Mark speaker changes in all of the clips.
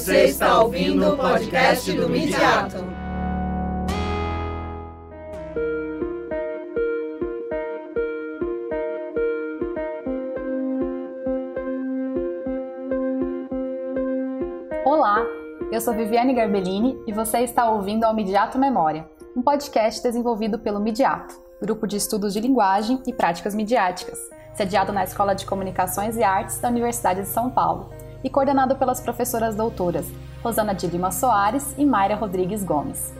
Speaker 1: Você está ouvindo o podcast do Midiato.
Speaker 2: Olá, eu sou Viviane Garbellini e você está ouvindo ao Midiato Memória, um podcast desenvolvido pelo Midiato, grupo de estudos de linguagem e práticas midiáticas, sediado na Escola de Comunicações e Artes da Universidade de São Paulo e coordenado pelas professoras doutoras Rosana de Lima Soares e Mayra Rodrigues Gomes.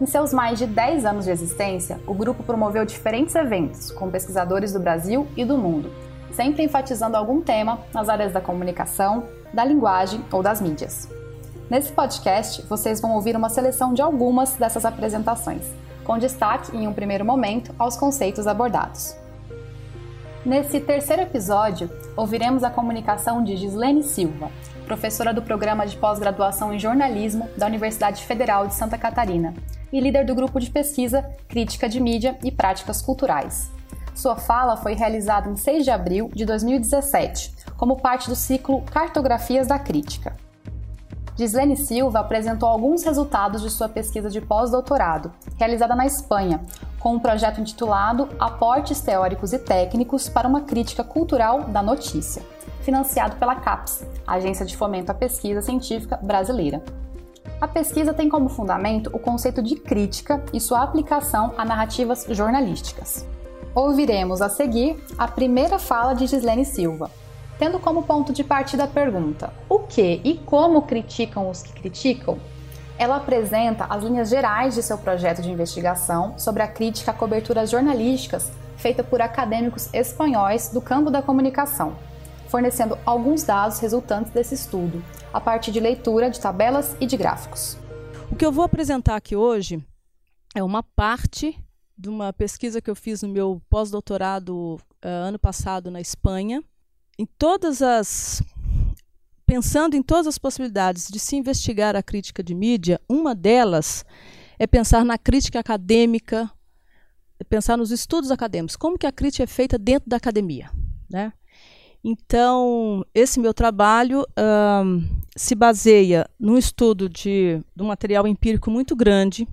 Speaker 2: Em seus mais de 10 anos de existência, o grupo promoveu diferentes eventos com pesquisadores do Brasil e do mundo, sempre enfatizando algum tema nas áreas da comunicação, da linguagem ou das mídias. Nesse podcast, vocês vão ouvir uma seleção de algumas dessas apresentações, com destaque, em um primeiro momento, aos conceitos abordados. Nesse terceiro episódio, ouviremos a comunicação de Gislene Silva, professora do programa de pós-graduação em jornalismo da Universidade Federal de Santa Catarina e líder do grupo de pesquisa Crítica de Mídia e Práticas Culturais. Sua fala foi realizada em 6 de abril de 2017, como parte do ciclo Cartografias da Crítica. Gislene Silva apresentou alguns resultados de sua pesquisa de pós-doutorado, realizada na Espanha, com um projeto intitulado Aportes Teóricos e Técnicos para uma Crítica Cultural da Notícia, financiado pela CAPES, Agência de Fomento à Pesquisa Científica Brasileira. A pesquisa tem como fundamento o conceito de crítica e sua aplicação a narrativas jornalísticas. Ouviremos a seguir a primeira fala de Gislene Silva, tendo como ponto de partida a pergunta: o que e como criticam os que criticam? Ela apresenta as linhas gerais de seu projeto de investigação sobre a crítica a coberturas jornalísticas feita por acadêmicos espanhóis do campo da comunicação, fornecendo alguns dados resultantes desse estudo, a partir de leitura de tabelas e de gráficos.
Speaker 3: O que eu vou apresentar aqui hoje é uma parte de uma pesquisa que eu fiz no meu pós-doutorado uh, ano passado na Espanha, em todas as pensando em todas as possibilidades de se investigar a crítica de mídia, uma delas é pensar na crítica acadêmica, é pensar nos estudos acadêmicos, como que a crítica é feita dentro da academia, né? Então, esse meu trabalho um, se baseia num estudo de, de um material empírico muito grande.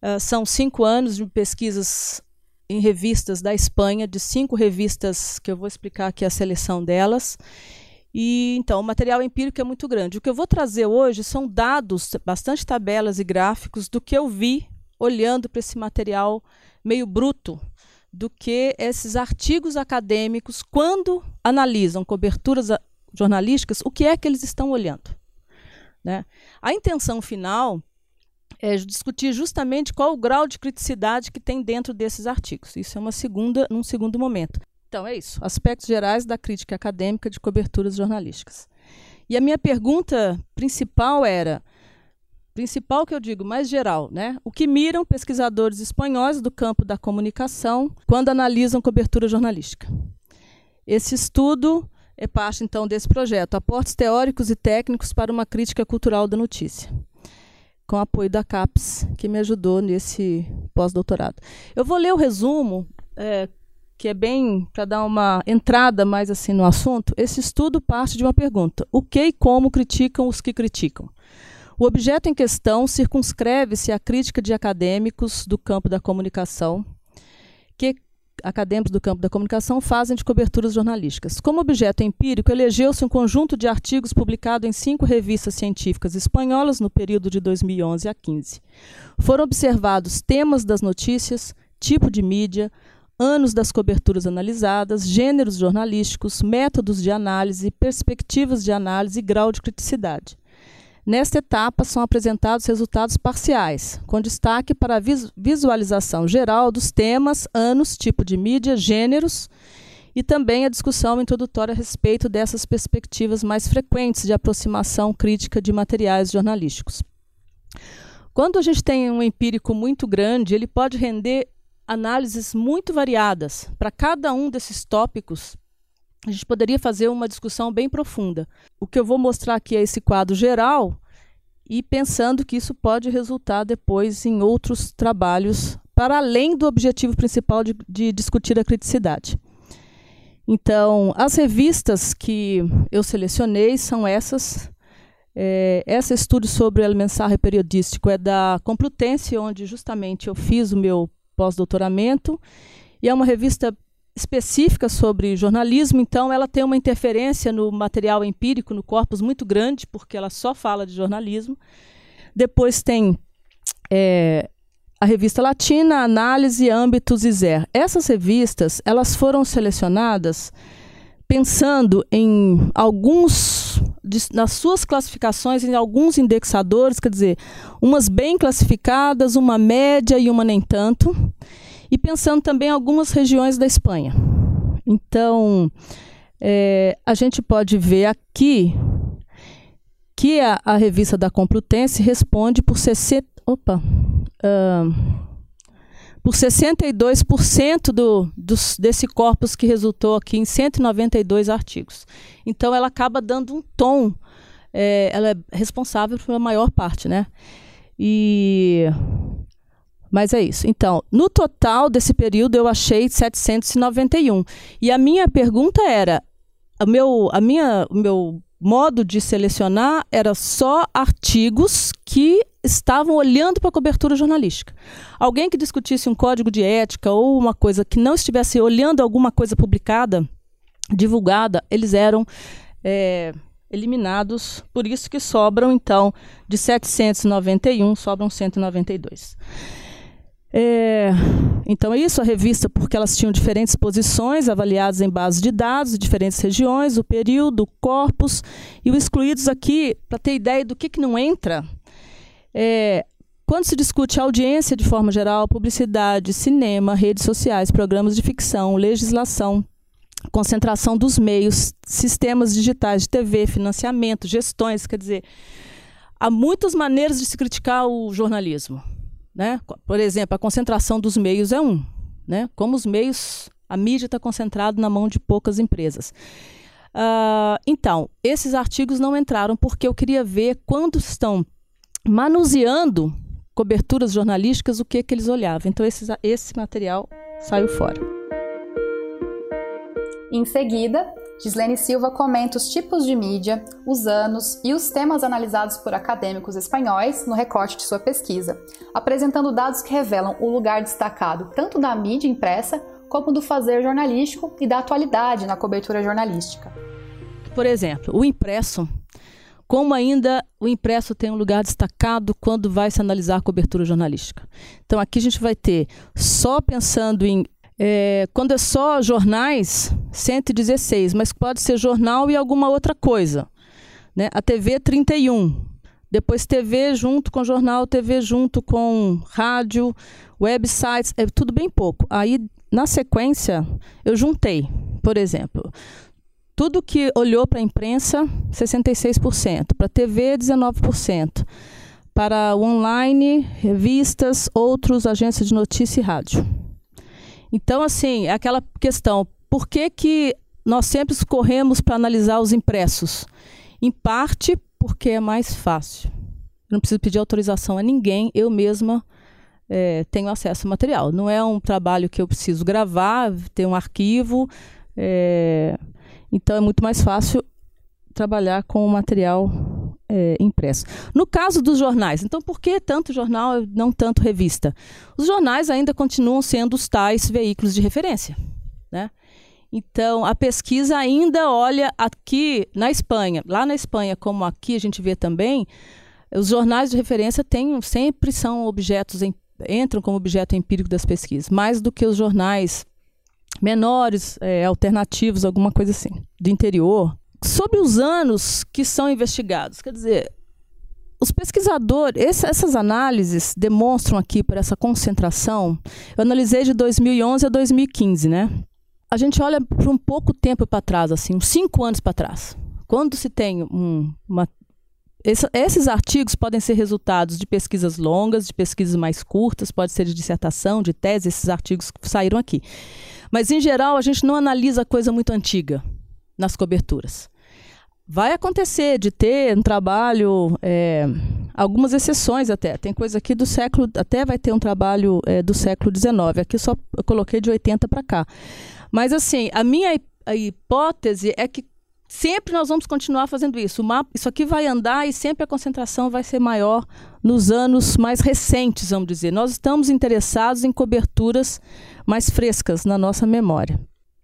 Speaker 3: Uh, são cinco anos de pesquisas em revistas da Espanha, de cinco revistas que eu vou explicar aqui a seleção delas. E então, o material empírico é muito grande. O que eu vou trazer hoje são dados, bastante tabelas e gráficos do que eu vi olhando para esse material meio bruto, do que esses artigos acadêmicos, quando analisam coberturas jornalísticas, o que é que eles estão olhando. Né? A intenção final é discutir justamente qual o grau de criticidade que tem dentro desses artigos. Isso é uma segunda, num segundo momento. Então é isso, aspectos gerais da crítica acadêmica de coberturas jornalísticas. E a minha pergunta principal era, principal que eu digo, mais geral, né? O que miram pesquisadores espanhóis do campo da comunicação quando analisam cobertura jornalística? Esse estudo é parte então desse projeto, aportes teóricos e técnicos para uma crítica cultural da notícia com apoio da CAPES, que me ajudou nesse pós-doutorado. Eu vou ler o resumo, é, que é bem para dar uma entrada mais assim no assunto. Esse estudo parte de uma pergunta: o que e como criticam os que criticam? O objeto em questão circunscreve-se à crítica de acadêmicos do campo da comunicação que acadêmicos do campo da comunicação fazem de coberturas jornalísticas. Como objeto empírico, elegeu-se um conjunto de artigos publicados em cinco revistas científicas espanholas no período de 2011 a 15. Foram observados temas das notícias, tipo de mídia, anos das coberturas analisadas, gêneros jornalísticos, métodos de análise, perspectivas de análise e grau de criticidade. Nesta etapa, são apresentados resultados parciais, com destaque para a visualização geral dos temas, anos, tipo de mídia, gêneros e também a discussão introdutória a respeito dessas perspectivas mais frequentes de aproximação crítica de materiais jornalísticos. Quando a gente tem um empírico muito grande, ele pode render análises muito variadas para cada um desses tópicos a gente poderia fazer uma discussão bem profunda. O que eu vou mostrar aqui é esse quadro geral e pensando que isso pode resultar depois em outros trabalhos para além do objetivo principal de, de discutir a criticidade. Então, as revistas que eu selecionei são essas É, esse estudo sobre o mensagem periodístico é da Complutense, onde justamente eu fiz o meu pós-doutoramento, e é uma revista específica sobre jornalismo, então ela tem uma interferência no material empírico, no corpus muito grande, porque ela só fala de jornalismo. Depois tem é, a revista Latina, Análise, Âmbitos e Zer. Essas revistas elas foram selecionadas pensando em alguns nas suas classificações em alguns indexadores, quer dizer, umas bem classificadas, uma média e uma nem tanto, e pensando também em algumas regiões da Espanha. Então, é, a gente pode ver aqui que a, a revista da Complutense responde por 60. Opa! Uh, por 62% do, dos, desse corpus que resultou aqui em 192 artigos. Então, ela acaba dando um tom, é, ela é responsável pela maior parte, né? E mas é isso. Então, no total desse período eu achei 791. E a minha pergunta era, o meu, a minha, o meu modo de selecionar era só artigos que estavam olhando para a cobertura jornalística. Alguém que discutisse um código de ética ou uma coisa que não estivesse olhando alguma coisa publicada, divulgada, eles eram é, eliminados. Por isso que sobram, então, de 791, sobram 192. É, então é isso, a revista, porque elas tinham diferentes posições avaliadas em bases de dados de diferentes regiões, o período, o corpus, e o excluídos aqui, para ter ideia do que, que não entra, é, quando se discute audiência de forma geral, publicidade, cinema, redes sociais, programas de ficção, legislação, concentração dos meios, sistemas digitais de TV, financiamento, gestões, quer dizer, há muitas maneiras de se criticar o jornalismo. Né? Por exemplo, a concentração dos meios é um. Né? Como os meios, a mídia está concentrada na mão de poucas empresas. Uh, então, esses artigos não entraram porque eu queria ver quando estão manuseando coberturas jornalísticas o que, que eles olhavam. Então, esse, esse material saiu fora.
Speaker 2: Em seguida, Gislene Silva comenta os tipos de mídia, os anos e os temas analisados por acadêmicos espanhóis no recorte de sua pesquisa, apresentando dados que revelam o lugar destacado tanto da mídia impressa como do fazer jornalístico e da atualidade na cobertura jornalística.
Speaker 3: Por exemplo, o impresso como ainda o impresso tem um lugar destacado quando vai se analisar a cobertura jornalística. Então aqui a gente vai ter, só pensando em é, quando é só jornais, 116, mas pode ser jornal e alguma outra coisa. Né? A TV 31, depois TV junto com jornal, TV junto com rádio, websites, é tudo bem pouco. Aí, na sequência, eu juntei, por exemplo, tudo que olhou para a imprensa, 66%, para TV, 19%, para online, revistas, outros, agências de notícia e rádio. Então, assim, é aquela questão, por que, que nós sempre corremos para analisar os impressos? Em parte porque é mais fácil. Eu não preciso pedir autorização a ninguém, eu mesma é, tenho acesso ao material. Não é um trabalho que eu preciso gravar, ter um arquivo. É, então é muito mais fácil trabalhar com o material é, impresso. No caso dos jornais, então por que tanto jornal e não tanto revista? Os jornais ainda continuam sendo os tais veículos de referência. Né? Então, a pesquisa ainda olha aqui na Espanha, lá na Espanha, como aqui a gente vê também, os jornais de referência têm, sempre são objetos, entram como objeto empírico das pesquisas, mais do que os jornais menores, é, alternativos, alguma coisa assim, do interior, sobre os anos que são investigados. Quer dizer, os pesquisadores, esse, essas análises demonstram aqui por essa concentração. Eu analisei de 2011 a 2015, né? A gente olha para um pouco tempo para trás, assim, uns cinco anos para trás. Quando se tem um, uma esses artigos podem ser resultados de pesquisas longas, de pesquisas mais curtas, pode ser de dissertação, de tese, esses artigos saíram aqui. Mas, em geral, a gente não analisa coisa muito antiga nas coberturas. Vai acontecer de ter um trabalho, é, algumas exceções até. Tem coisa aqui do século, até vai ter um trabalho é, do século XIX. Aqui só eu coloquei de 80 para cá. Mas, assim, a minha a hipótese é que sempre nós vamos continuar fazendo isso. Mapa, isso aqui vai andar e sempre a concentração vai ser maior nos anos mais recentes, vamos dizer. Nós estamos interessados em coberturas mais frescas na nossa memória.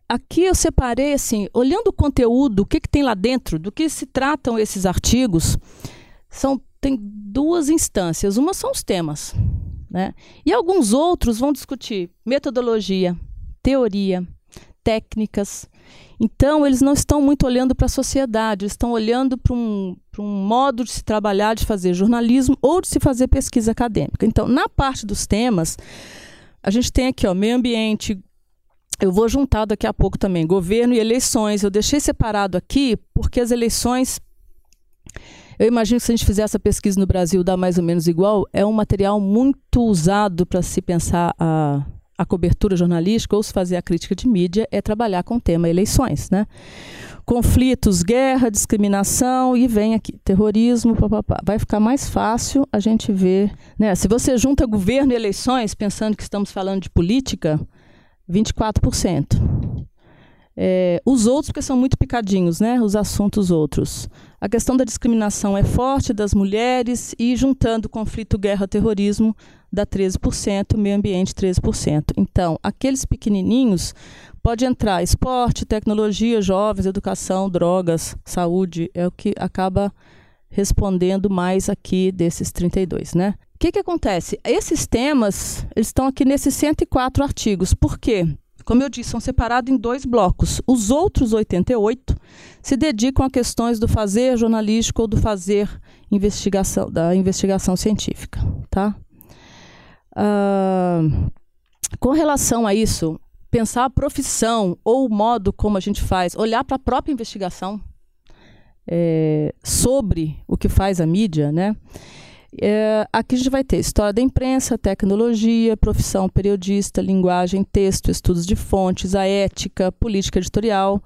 Speaker 3: Aqui eu separei, assim, olhando o conteúdo, o que, que tem lá dentro, do que se tratam esses artigos, são, tem duas instâncias. Uma são os temas, né? E alguns outros vão discutir metodologia, teoria, técnicas, então, eles não estão muito olhando para a sociedade, estão olhando para um, um modo de se trabalhar, de fazer jornalismo ou de se fazer pesquisa acadêmica. Então, na parte dos temas, a gente tem aqui ó, meio ambiente, eu vou juntar daqui a pouco também governo e eleições. Eu deixei separado aqui porque as eleições. Eu imagino que se a gente fizer essa pesquisa no Brasil dá mais ou menos igual, é um material muito usado para se pensar a, a cobertura jornalística ou se fazer a crítica de mídia é trabalhar com o tema eleições, né? Conflitos, guerra, discriminação e vem aqui terrorismo, papapá. Vai ficar mais fácil a gente ver, né? Se você junta governo e eleições, pensando que estamos falando de política, 24%. É, os outros, porque são muito picadinhos, né? Os assuntos outros. A questão da discriminação é forte das mulheres e juntando conflito, guerra, terrorismo, dá 13%, meio ambiente 13%. Então, aqueles pequenininhos pode entrar esporte, tecnologia, jovens, educação, drogas, saúde, é o que acaba respondendo mais aqui desses 32, né? O que, que acontece? Esses temas, eles estão aqui nesses 104 artigos. Por quê? Como eu disse, são separados em dois blocos. Os outros 88 se dedicam a questões do fazer jornalístico ou do fazer investigação, da investigação científica, tá? Uh, com relação a isso, pensar a profissão ou o modo como a gente faz, olhar para a própria investigação é, sobre o que faz a mídia, né? É, aqui a gente vai ter história da imprensa, tecnologia, profissão periodista, linguagem, texto, estudos de fontes, a ética, política editorial.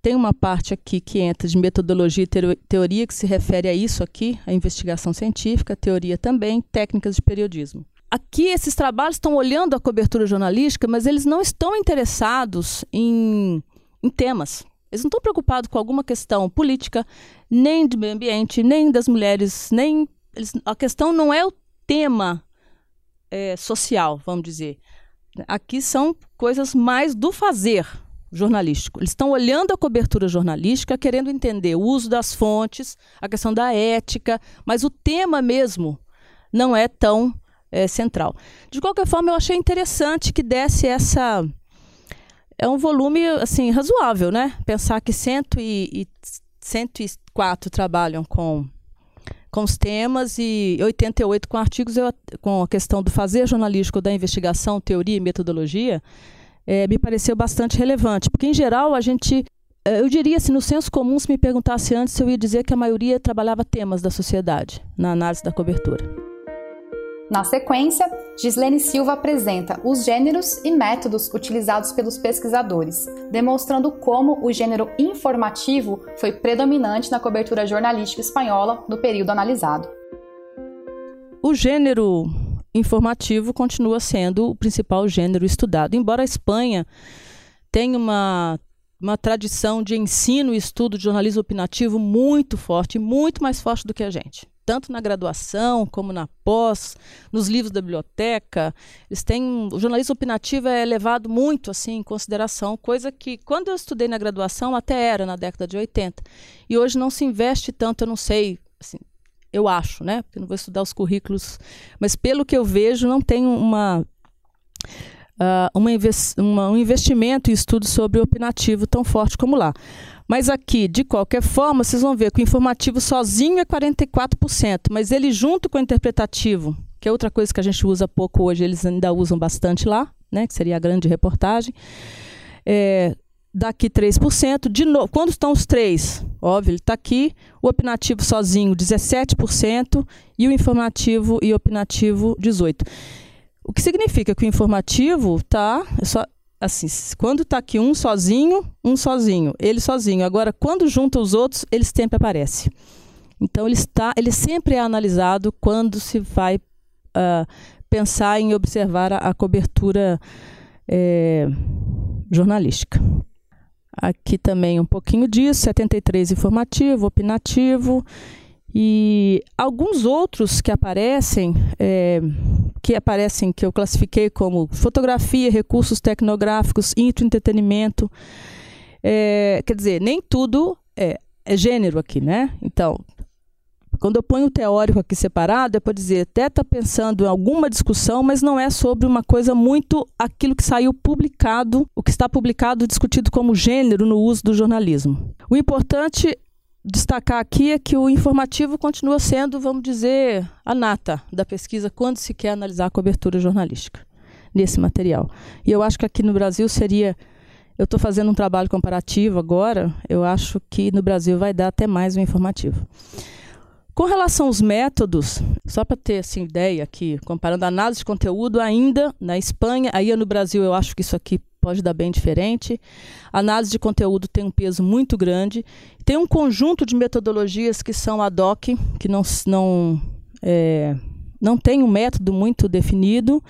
Speaker 3: Tem uma parte aqui que entra de metodologia e teoria, que se refere a isso aqui, a investigação científica, teoria também, técnicas de periodismo. Aqui esses trabalhos estão olhando a cobertura jornalística, mas eles não estão interessados em, em temas. Eles não estão preocupados com alguma questão política, nem de meio ambiente, nem das mulheres, nem eles, a questão não é o tema é, social, vamos dizer. Aqui são coisas mais do fazer jornalístico. Eles estão olhando a cobertura jornalística, querendo entender o uso das fontes, a questão da ética, mas o tema mesmo não é tão é, central. De qualquer forma, eu achei interessante que desse essa. É um volume assim razoável, né? Pensar que cento e, e 104 trabalham com com os temas e 88 com artigos eu, com a questão do fazer jornalístico, da investigação, teoria e metodologia, é, me pareceu bastante relevante, porque em geral a gente, é, eu diria se no senso comum se me perguntasse antes, eu ia dizer que a maioria trabalhava temas da sociedade na análise da cobertura.
Speaker 2: Na sequência, Gislene Silva apresenta os gêneros e métodos utilizados pelos pesquisadores, demonstrando como o gênero informativo foi predominante na cobertura jornalística espanhola no período analisado.
Speaker 3: O gênero informativo continua sendo o principal gênero estudado, embora a Espanha tenha uma uma tradição de ensino e estudo de jornalismo opinativo muito forte, muito mais forte do que a gente tanto na graduação como na pós, nos livros da biblioteca. Eles têm o jornalismo opinativo é levado muito assim em consideração, coisa que quando eu estudei na graduação até era na década de 80. E hoje não se investe tanto, eu não sei, assim, eu acho, né? Porque não vou estudar os currículos, mas pelo que eu vejo, não tem uma Uh, uma uma, um investimento em estudos sobre o opinativo tão forte como lá. Mas aqui, de qualquer forma, vocês vão ver que o informativo sozinho é 44%, mas ele junto com o interpretativo, que é outra coisa que a gente usa pouco hoje, eles ainda usam bastante lá, né, que seria a grande reportagem, é, daqui 3%. De novo, quando estão os três? Óbvio, ele está aqui. O opinativo sozinho, 17%, e o informativo e opinativo, 18%. O que significa que o informativo está. É assim, quando está aqui um sozinho, um sozinho, ele sozinho. Agora, quando junta os outros, ele sempre aparece. Então, ele, está, ele sempre é analisado quando se vai uh, pensar em observar a, a cobertura é, jornalística. Aqui também um pouquinho disso, 73 informativo, opinativo e alguns outros que aparecem, é, que aparecem, que eu classifiquei como fotografia, recursos tecnográficos, entretenimento. É, quer dizer, nem tudo é, é gênero aqui, né? Então, quando eu ponho o teórico aqui separado, é para dizer, até está pensando em alguma discussão, mas não é sobre uma coisa muito aquilo que saiu publicado, o que está publicado discutido como gênero no uso do jornalismo. O importante destacar aqui é que o informativo continua sendo, vamos dizer, a nata da pesquisa quando se quer analisar a cobertura jornalística nesse material. E eu acho que aqui no Brasil seria. Eu estou fazendo um trabalho comparativo agora, eu acho que no Brasil vai dar até mais um informativo. Com relação aos métodos, só para ter assim, ideia aqui, comparando a análise de conteúdo ainda na Espanha, aí no Brasil eu acho que isso aqui pode dar bem diferente. A análise de conteúdo tem um peso muito grande. Tem um conjunto de metodologias que são ad hoc, que não, não, é, não tem um método muito definido.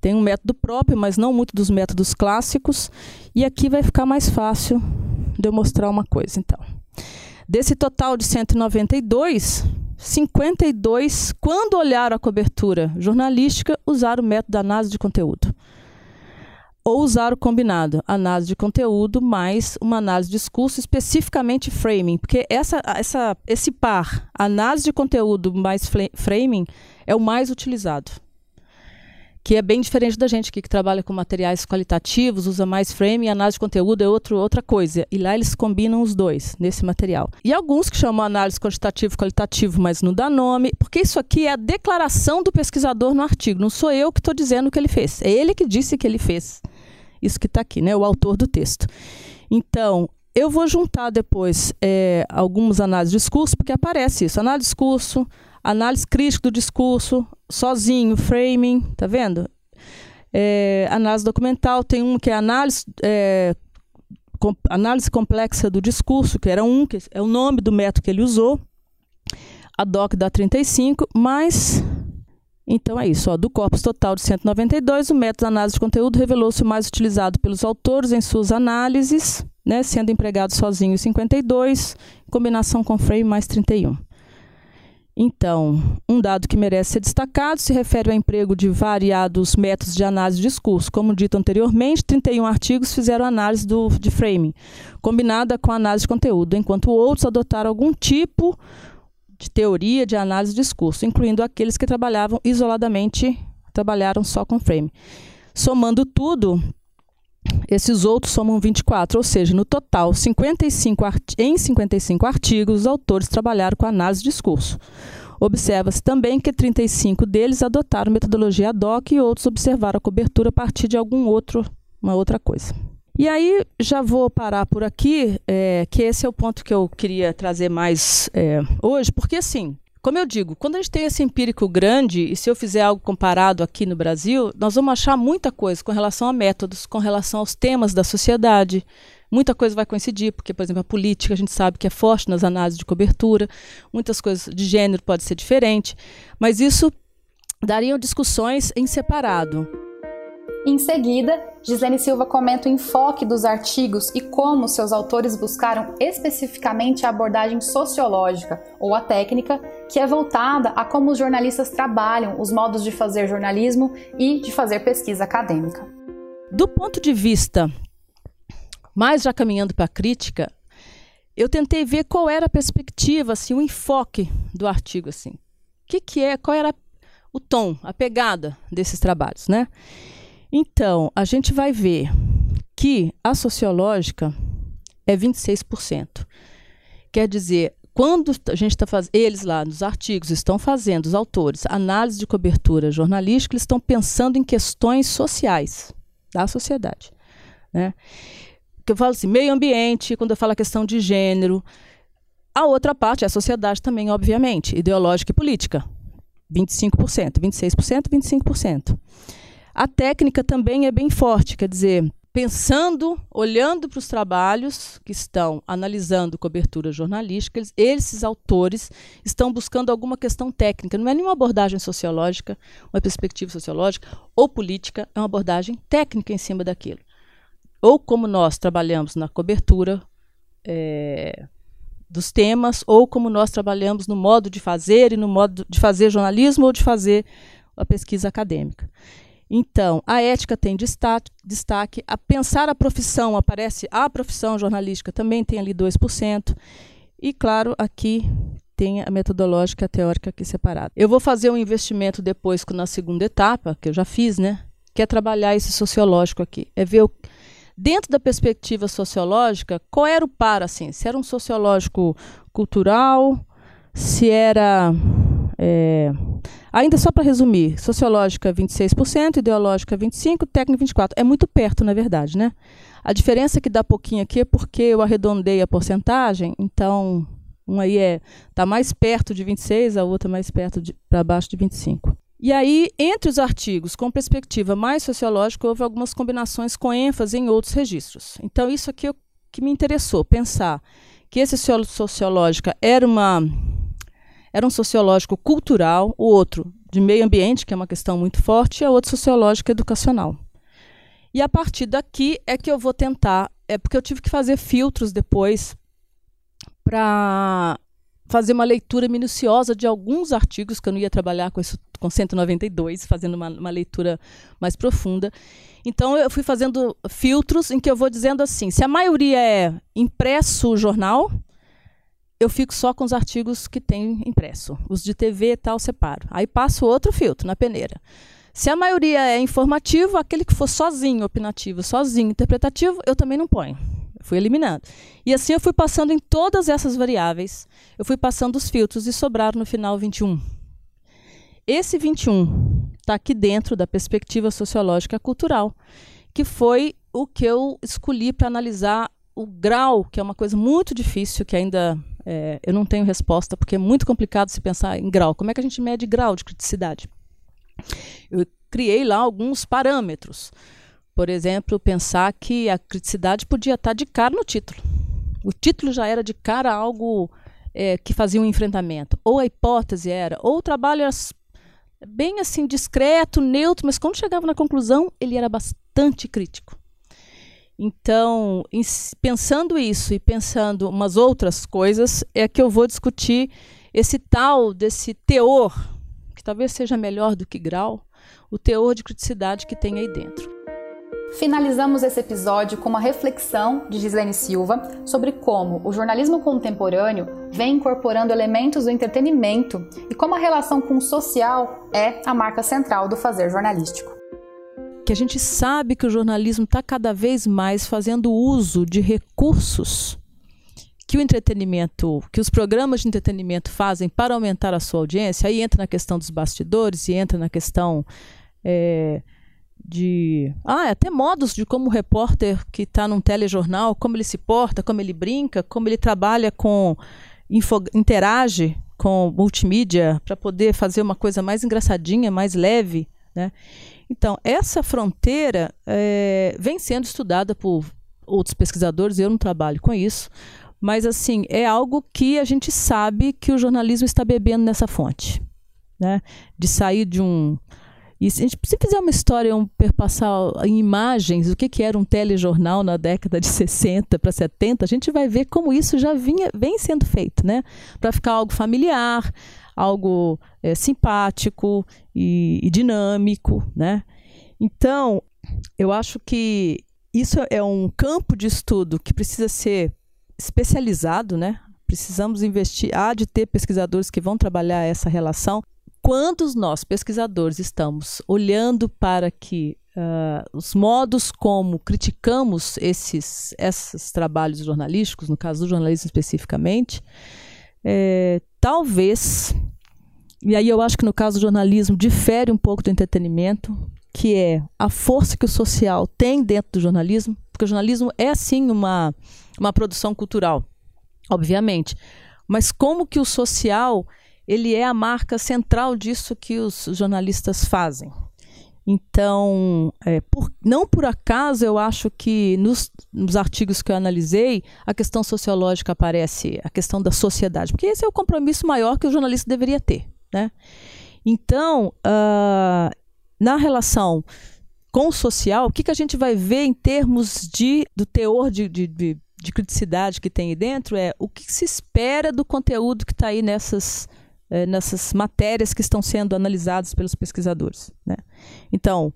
Speaker 3: Tem um método próprio, mas não muito dos métodos clássicos. E aqui vai ficar mais fácil de eu mostrar uma coisa, então. Desse total de 192, 52, quando olharam a cobertura jornalística, usaram o método de análise de conteúdo. Ou usar o combinado, análise de conteúdo mais uma análise de discurso, especificamente framing, porque essa, essa, esse par, análise de conteúdo mais framing, é o mais utilizado que é bem diferente da gente que trabalha com materiais qualitativos, usa mais frame e análise de conteúdo é outro, outra coisa. E lá eles combinam os dois nesse material. E alguns que chamam análise quantitativo qualitativo, mas não dá nome, porque isso aqui é a declaração do pesquisador no artigo. Não sou eu que estou dizendo o que ele fez. É ele que disse que ele fez. Isso que está aqui, né? O autor do texto. Então, eu vou juntar depois é, algumas análises de discurso, porque aparece isso. Análise de discurso, análise crítica do discurso, sozinho, framing, tá vendo? É, análise documental, tem um que é análise, é, com, análise complexa do discurso, que era um, que é o nome do método que ele usou, a DOC dá 35, mas então é isso, ó, do corpus total de 192, o método de análise de conteúdo revelou-se o mais utilizado pelos autores em suas análises, né, sendo empregado sozinho 52, em combinação com frame mais 31. Então, um dado que merece ser destacado se refere ao emprego de variados métodos de análise de discurso. Como dito anteriormente, 31 artigos fizeram análise do, de framing, combinada com análise de conteúdo, enquanto outros adotaram algum tipo de teoria de análise de discurso, incluindo aqueles que trabalhavam isoladamente, trabalharam só com frame. Somando tudo, esses outros somam 24, ou seja, no total, 55 em 55 artigos, os autores trabalharam com análise de discurso. Observa-se também que 35 deles adotaram metodologia ad hoc e outros observaram a cobertura a partir de algum outro, uma outra coisa. E aí já vou parar por aqui, é, que esse é o ponto que eu queria trazer mais é, hoje, porque assim, como eu digo, quando a gente tem esse empírico grande, e se eu fizer algo comparado aqui no Brasil, nós vamos achar muita coisa com relação a métodos, com relação aos temas da sociedade. Muita coisa vai coincidir, porque, por exemplo, a política a gente sabe que é forte nas análises de cobertura, muitas coisas de gênero pode ser diferente, mas isso dariam discussões em separado.
Speaker 2: Em seguida, Gislene Silva comenta o enfoque dos artigos e como seus autores buscaram especificamente a abordagem sociológica ou a técnica, que é voltada a como os jornalistas trabalham os modos de fazer jornalismo e de fazer pesquisa acadêmica.
Speaker 3: Do ponto de vista, mais já caminhando para a crítica, eu tentei ver qual era a perspectiva, assim, o enfoque do artigo, assim. O que, que é, qual era o tom, a pegada desses trabalhos, né? Então, a gente vai ver que a sociológica é 26%. Quer dizer, quando a gente está fazendo, eles lá nos artigos estão fazendo, os autores, análise de cobertura jornalística, eles estão pensando em questões sociais da sociedade. Né? Que eu falo assim, meio ambiente, quando eu falo a questão de gênero. A outra parte é a sociedade também, obviamente, ideológica e política. 25%, 26%, 25%. A técnica também é bem forte, quer dizer, pensando, olhando para os trabalhos que estão analisando cobertura jornalística, eles, esses autores estão buscando alguma questão técnica. Não é nenhuma abordagem sociológica, uma perspectiva sociológica ou política, é uma abordagem técnica em cima daquilo. ou como nós trabalhamos na cobertura é, dos temas, ou como nós trabalhamos no modo de fazer e no modo de fazer jornalismo ou de fazer a pesquisa acadêmica. Então, a ética tem destaque, a pensar a profissão, aparece a profissão jornalística, também tem ali 2%. E, claro, aqui tem a metodológica e a teórica aqui separada. Eu vou fazer um investimento depois na segunda etapa, que eu já fiz, né? Que é trabalhar esse sociológico aqui. É ver o, dentro da perspectiva sociológica, qual era o par, assim? Se era um sociológico cultural, se era é, ainda só para resumir, sociológica 26%, ideológica 25%, técnica 24%. É muito perto, na verdade, né? A diferença que dá pouquinho aqui é porque eu arredondei a porcentagem, então um aí é tá mais perto de 26, a outra mais perto para baixo de 25. E aí, entre os artigos com perspectiva mais sociológica, houve algumas combinações com ênfase em outros registros. Então, isso aqui é que me interessou, pensar que esse sociológica era uma era um sociológico cultural, o outro de meio ambiente, que é uma questão muito forte, e a outra sociológica educacional. E a partir daqui é que eu vou tentar, é porque eu tive que fazer filtros depois para fazer uma leitura minuciosa de alguns artigos, que eu não ia trabalhar com isso com 192, fazendo uma, uma leitura mais profunda. Então eu fui fazendo filtros em que eu vou dizendo assim, se a maioria é impresso jornal, eu fico só com os artigos que tem impresso. Os de TV e tal, separo. Aí passo outro filtro na peneira. Se a maioria é informativo, aquele que for sozinho, opinativo, sozinho, interpretativo, eu também não ponho. fui eliminando. E assim eu fui passando em todas essas variáveis, eu fui passando os filtros e sobraram no final 21. Esse 21 está aqui dentro da perspectiva sociológica cultural, que foi o que eu escolhi para analisar o grau, que é uma coisa muito difícil, que ainda é, eu não tenho resposta, porque é muito complicado se pensar em grau. Como é que a gente mede grau de criticidade? Eu criei lá alguns parâmetros. Por exemplo, pensar que a criticidade podia estar de cara no título. O título já era de cara algo é, que fazia um enfrentamento. Ou a hipótese era, ou o trabalho era bem assim discreto, neutro, mas quando chegava na conclusão, ele era bastante crítico. Então, pensando isso e pensando umas outras coisas, é que eu vou discutir esse tal desse teor, que talvez seja melhor do que grau, o teor de criticidade que tem aí dentro.
Speaker 2: Finalizamos esse episódio com uma reflexão de Gislene Silva sobre como o jornalismo contemporâneo vem incorporando elementos do entretenimento e como a relação com o social é a marca central do fazer jornalístico
Speaker 3: que a gente sabe que o jornalismo está cada vez mais fazendo uso de recursos que o entretenimento, que os programas de entretenimento fazem para aumentar a sua audiência, aí entra na questão dos bastidores e entra na questão é, de. Ah, até modos de como o repórter que está num telejornal, como ele se porta, como ele brinca, como ele trabalha com. Info, interage com multimídia para poder fazer uma coisa mais engraçadinha, mais leve. Né? Então, essa fronteira é, vem sendo estudada por outros pesquisadores, eu não trabalho com isso, mas assim, é algo que a gente sabe que o jornalismo está bebendo nessa fonte. Né? De sair de um. E se a gente se fizer uma história, um perpassar em imagens, o que, que era um telejornal na década de 60 para 70, a gente vai ver como isso já vinha, vem sendo feito, né? Para ficar algo familiar, algo é, simpático e, e dinâmico, né? Então, eu acho que isso é um campo de estudo que precisa ser especializado, né? Precisamos investir, há de ter pesquisadores que vão trabalhar essa relação. Quando nós, pesquisadores, estamos olhando para que uh, os modos como criticamos esses, esses trabalhos jornalísticos, no caso do jornalismo especificamente, é, talvez, e aí eu acho que no caso do jornalismo difere um pouco do entretenimento, que é a força que o social tem dentro do jornalismo, porque o jornalismo é sim uma, uma produção cultural, obviamente, mas como que o social ele é a marca central disso que os jornalistas fazem. Então, é, por, não por acaso eu acho que nos, nos, artigos que eu analisei, a questão sociológica aparece, a questão da sociedade, porque esse é o compromisso maior que o jornalista deveria ter. Né? Então, uh, na relação com o social, o que, que a gente vai ver em termos de, do teor de, de, de, de criticidade que tem aí dentro é o que se espera do conteúdo que está aí nessas, é, nessas matérias que estão sendo analisadas pelos pesquisadores. Né? Então,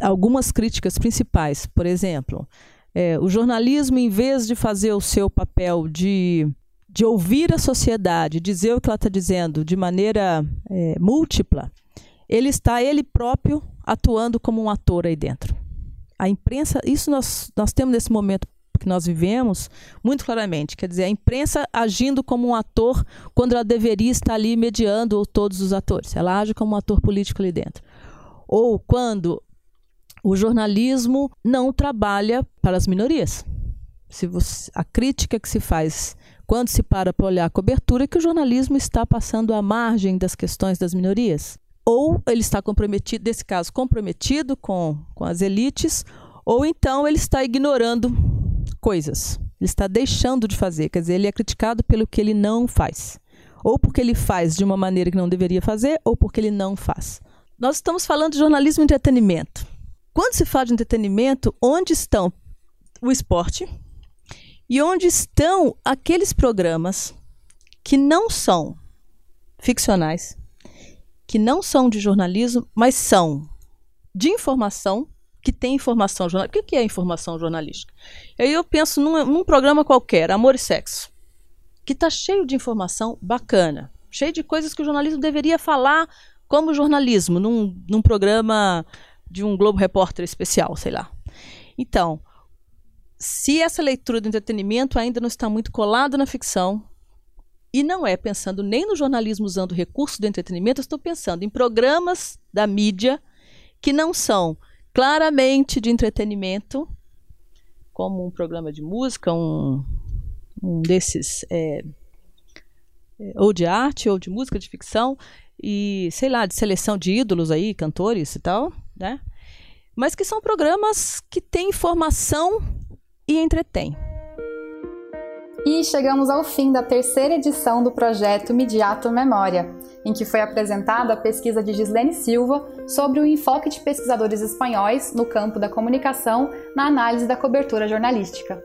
Speaker 3: algumas críticas principais, por exemplo, é, o jornalismo, em vez de fazer o seu papel de, de ouvir a sociedade, dizer o que ela está dizendo de maneira é, múltipla, ele está ele próprio atuando como um ator aí dentro. A imprensa, isso nós, nós temos nesse momento que nós vivemos muito claramente, quer dizer, a imprensa agindo como um ator quando ela deveria estar ali mediando todos os atores. Ela age como um ator político ali dentro. Ou quando o jornalismo não trabalha para as minorias. Se você, a crítica que se faz quando se para para olhar a cobertura que o jornalismo está passando à margem das questões das minorias. Ou ele está comprometido, nesse caso, comprometido com, com as elites, ou então ele está ignorando coisas. Ele está deixando de fazer, quer dizer, ele é criticado pelo que ele não faz. Ou porque ele faz de uma maneira que não deveria fazer, ou porque ele não faz. Nós estamos falando de jornalismo e entretenimento. Quando se fala de entretenimento, onde estão o esporte e onde estão aqueles programas que não são ficcionais, que não são de jornalismo, mas são de informação, que tem informação jornalística. O que é informação jornalística? Aí eu penso num, num programa qualquer, Amor e Sexo, que está cheio de informação bacana, cheio de coisas que o jornalismo deveria falar como jornalismo, num, num programa de um Globo Repórter especial, sei lá. Então, se essa leitura do entretenimento ainda não está muito colada na ficção, e não é pensando nem no jornalismo usando recursos do entretenimento, estou pensando em programas da mídia que não são claramente de entretenimento, como um programa de música, um, um desses, é, é, ou de arte, ou de música de ficção, e sei lá, de seleção de ídolos aí, cantores e tal, né? Mas que são programas que têm informação e entretêm.
Speaker 2: E chegamos ao fim da terceira edição do projeto Mediato Memória, em que foi apresentada a pesquisa de Gislene Silva sobre o enfoque de pesquisadores espanhóis no campo da comunicação na análise da cobertura jornalística.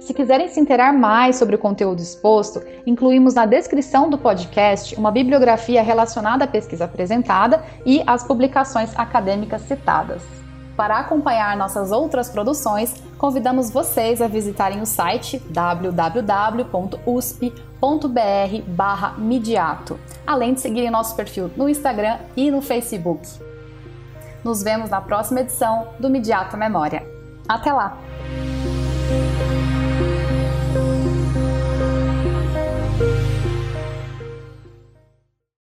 Speaker 2: Se quiserem se interar mais sobre o conteúdo exposto, incluímos na descrição do podcast uma bibliografia relacionada à pesquisa apresentada e às publicações acadêmicas citadas. Para acompanhar nossas outras produções, convidamos vocês a visitarem o site www.usp.br/mediato, além de seguirem nosso perfil no Instagram e no Facebook. Nos vemos na próxima edição do Mediato Memória. Até lá!